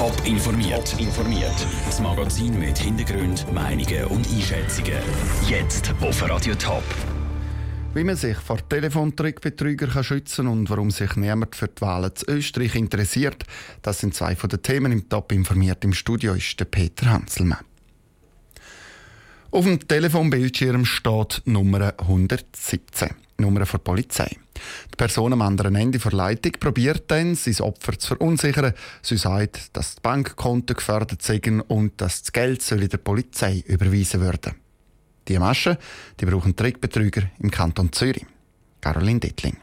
Top informiert. informiert. Das Magazin mit Hintergrund, Meinungen und Einschätzungen. Jetzt auf Radio Top. Wie man sich vor Telefontrickbetrügern schützen kann und warum sich niemand für die Wahlen zu Österreich interessiert, das sind zwei von den Themen im Top informiert. Im Studio ist der Peter Hanselmann. Auf dem Telefonbildschirm steht Nummer 117, Nummer der Polizei. Die Person am anderen Ende der Leitung probiert dann, sein Opfer zu verunsichern. Sie sagt, dass die Bankkonten gefördert sind und dass das Geld soll der Polizei überwiesen werden. Die Maschen die brauchen Trickbetrüger im Kanton Zürich. Caroline Dittling.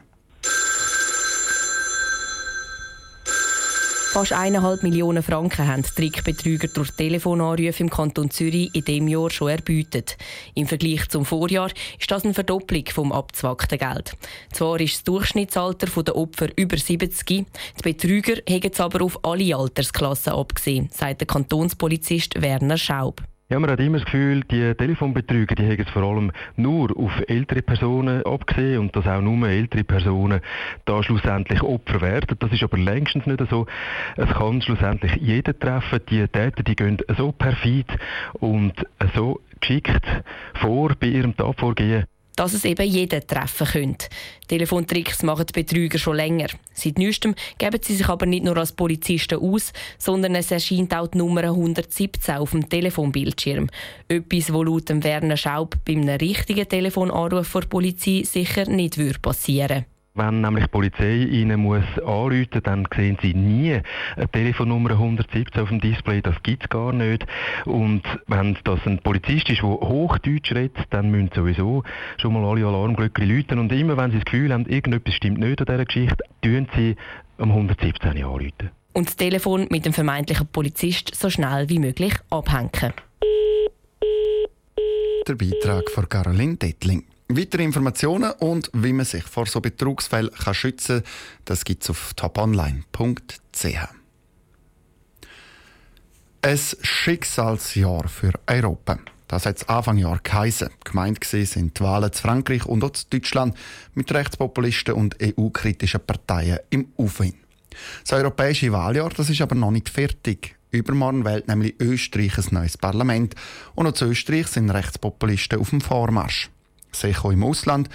Fast eineinhalb Millionen Franken haben Trickbetrüger durch Telefonanrufe im Kanton Zürich in diesem Jahr schon erbeutet. Im Vergleich zum Vorjahr ist das eine Verdopplung vom abzwackten Geld. Zwar ist das Durchschnittsalter der Opfer über 70, die Betrüger haben es aber auf alle Altersklassen abgesehen, sagt der Kantonspolizist Werner Schaub. Ja, man hat immer das Gefühl, die Telefonbetrüger, die haben es vor allem nur auf ältere Personen abgesehen und dass auch nur ältere Personen da schlussendlich Opfer werden. Das ist aber längstens nicht so. Es kann schlussendlich jeden treffen. Die Täter, die gehen so perfid und so geschickt vor bei ihrem Tatvorgehen dass es eben jeden treffen könnte. Telefontricks machen die Betrüger schon länger. Seit neuestem geben sie sich aber nicht nur als Polizisten aus, sondern es erscheint auch die Nummer 117 auf dem Telefonbildschirm. Etwas, wo laut Werner Schaub beim richtigen Telefonanruf der Polizei sicher nicht passieren würde. Wenn nämlich die Polizei Ihnen muss anrufen dann sehen Sie nie eine Telefonnummer 117 auf dem Display. Das gibt es gar nicht. Und wenn das ein Polizist ist, der Hochdeutsch redet, dann müssen sowieso schon mal alle Alarmglöckchen läuten. Und immer, wenn Sie das Gefühl haben, irgendetwas stimmt nicht an dieser Geschichte, tun Sie um 117 anrufen. Und das Telefon mit dem vermeintlichen Polizist so schnell wie möglich abhängen. Der Beitrag von Caroline Dettling. Weitere Informationen und wie man sich vor so Betrugsfällen kann schützen kann, das gibt es auf toponline.ch. Ein Schicksalsjahr für Europa. Das hat es Anfang Jahr geheißen. Gemeint sind die Wahlen zu Frankreich und auch zu Deutschland mit Rechtspopulisten und EU-kritischen Parteien im Aufwind. Das europäische Wahljahr das ist aber noch nicht fertig. Übermorgen wählt nämlich Österreich ein neues Parlament und auch zu Österreich sind Rechtspopulisten auf dem Vormarsch sich auch im Ausland,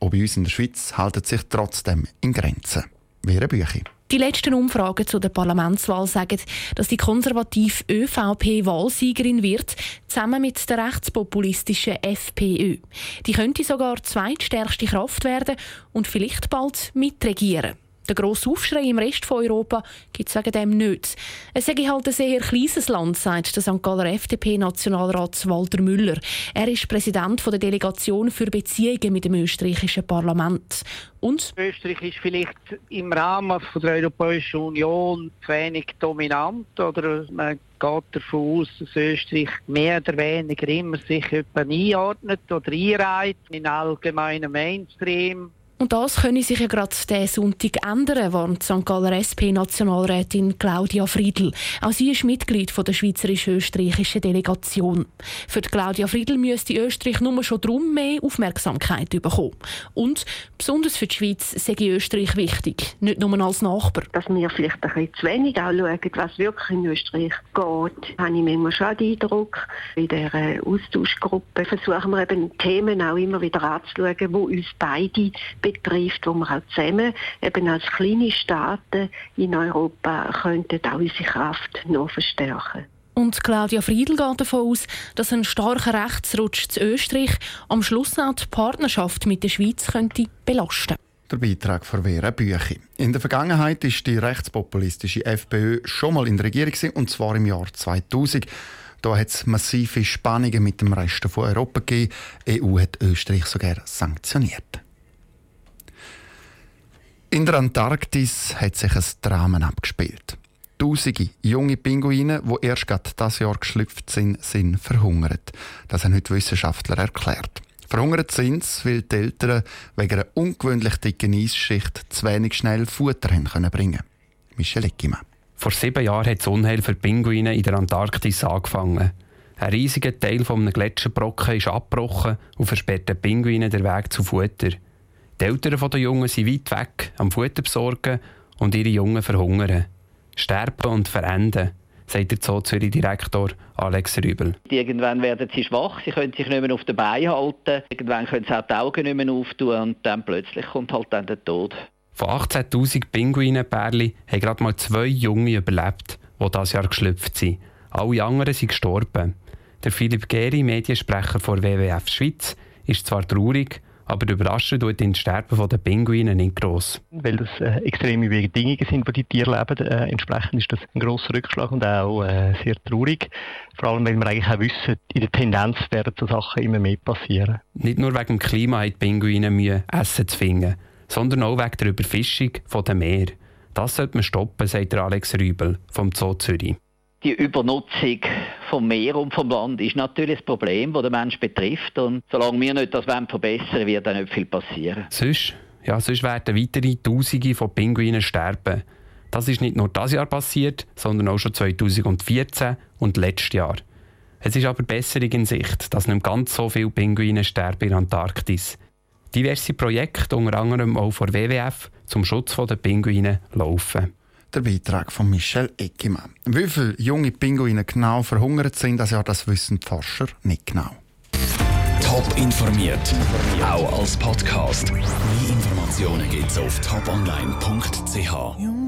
auch bei uns in der Schweiz, halten sich trotzdem in Grenzen. Wäre Bücher. Die letzten Umfragen zu der Parlamentswahl sagen, dass die konservative ÖVP Wahlsiegerin wird, zusammen mit der rechtspopulistischen FPÖ. Die könnte sogar zweitstärkste Kraft werden und vielleicht bald mitregieren. Der grosse Aufschrei im Rest von Europa gibt es wegen dem nicht. Es sei halt ein sehr kleines Land, sagt der St. Galler FDP-Nationalrat Walter Müller. Er ist Präsident der Delegation für Beziehungen mit dem österreichischen Parlament. Und? Österreich ist vielleicht im Rahmen der Europäischen Union wenig dominant oder man geht davon aus, dass Österreich mehr oder weniger immer sich einordnet oder einreiht in allgemeinen Mainstream und das könne sich ja gerade diesen Sonntag ändern, warnt St. Galler SP-Nationalrätin Claudia Friedl. Auch sie ist Mitglied der schweizerisch-österreichischen Delegation. Für Claudia Friedl müsste Österreich nur schon darum mehr Aufmerksamkeit bekommen. Und besonders für die Schweiz sei Österreich wichtig, nicht nur als Nachbar. Dass wir vielleicht ein bisschen zu wenig auch schauen, was wirklich in Österreich geht, habe ich manchmal schon den Eindruck. In dieser Austauschgruppe versuchen wir eben Themen auch immer wieder anzuschauen, die uns beide betrifft, wo wir auch zusammen eben als kleine Staaten in Europa könnten auch unsere Kraft noch verstärken. Und Claudia Friedl geht davon aus, dass ein starker Rechtsrutsch zu Österreich am Schluss auch die Partnerschaft mit der Schweiz könnte belasten der Beitrag von Vera Büchi. In der Vergangenheit ist die rechtspopulistische FPÖ schon mal in der Regierung und zwar im Jahr 2000. Da hat es massive Spannungen mit dem Rest von Europa gegeben. Die EU hat Österreich sogar sanktioniert. In der Antarktis hat sich ein Drama abgespielt. Tausende junge Pinguine, die erst gerade das Jahr geschlüpft sind, sind verhungert. Das haben heute Wissenschaftler erklärt. Verhungert sind sie, weil die Eltern wegen einer ungewöhnlich dicken Eisschicht zu wenig schnell Futter haben können bringen Michel Eckimann. Vor sieben Jahren hat das Unheil für Pinguine in der Antarktis angefangen. Ein riesiger Teil eines Gletscherbrocken ist abgebrochen und versperrt den Pinguinen den Weg zu Futter. Die Eltern der Jungen sind weit weg, am Futter besorgen und ihre Jungen verhungern. Sterben und verenden. sagt der Zoo Zürich Direktor Alex Rübel. Irgendwann werden sie schwach, sie können sich nicht mehr auf den Beinen halten, irgendwann können sie auch die Augen nicht mehr auftun und dann plötzlich kommt halt dann der Tod. Von 18'000 Pinguinenpärchen haben gerade mal zwei Junge überlebt, die dieses Jahr geschlüpft sind. Alle anderen sind gestorben. Der Philipp Geri, Mediensprecher von WWF Schweiz, ist zwar traurig, aber überraschen tut das Sterben der Pinguine nicht gross. Weil das äh, extreme Bedingungen sind, die die Tiere leben. Äh, entsprechend ist das ein grosser Rückschlag und auch äh, sehr traurig. Vor allem, weil wir eigentlich auch wissen, in der Tendenz werden so Sachen immer mehr passieren. Nicht nur wegen dem Klima haben die Pinguine Mühe, Essen zu finden, sondern auch wegen der Überfischung der Meer. Das sollte man stoppen, sagt Alex Rübel vom Zoo Zürich. Die Übernutzung vom Meer und vom Land ist natürlich das Problem, das den Menschen betrifft. Und solange wir nicht das verbessern wollen, wird dann nicht viel passieren. Sonst, ja, sonst werden weitere Tausende von Pinguinen sterben. Das ist nicht nur das Jahr passiert, sondern auch schon 2014 und letztes Jahr. Es ist aber Besserung in Sicht, dass nicht ganz so viele Pinguine sterben in Antarktis. Diverse Projekte, unter anderem auch von WWF, zum Schutz der Pinguine laufen. Der Beitrag von Michel Eckimann. Wie viele junge Pinguine genau verhungert sind, das Jahr, das wissen die Forscher nicht genau. Top informiert, auch als Podcast. Mehr Informationen gibt es auf toponline.ch.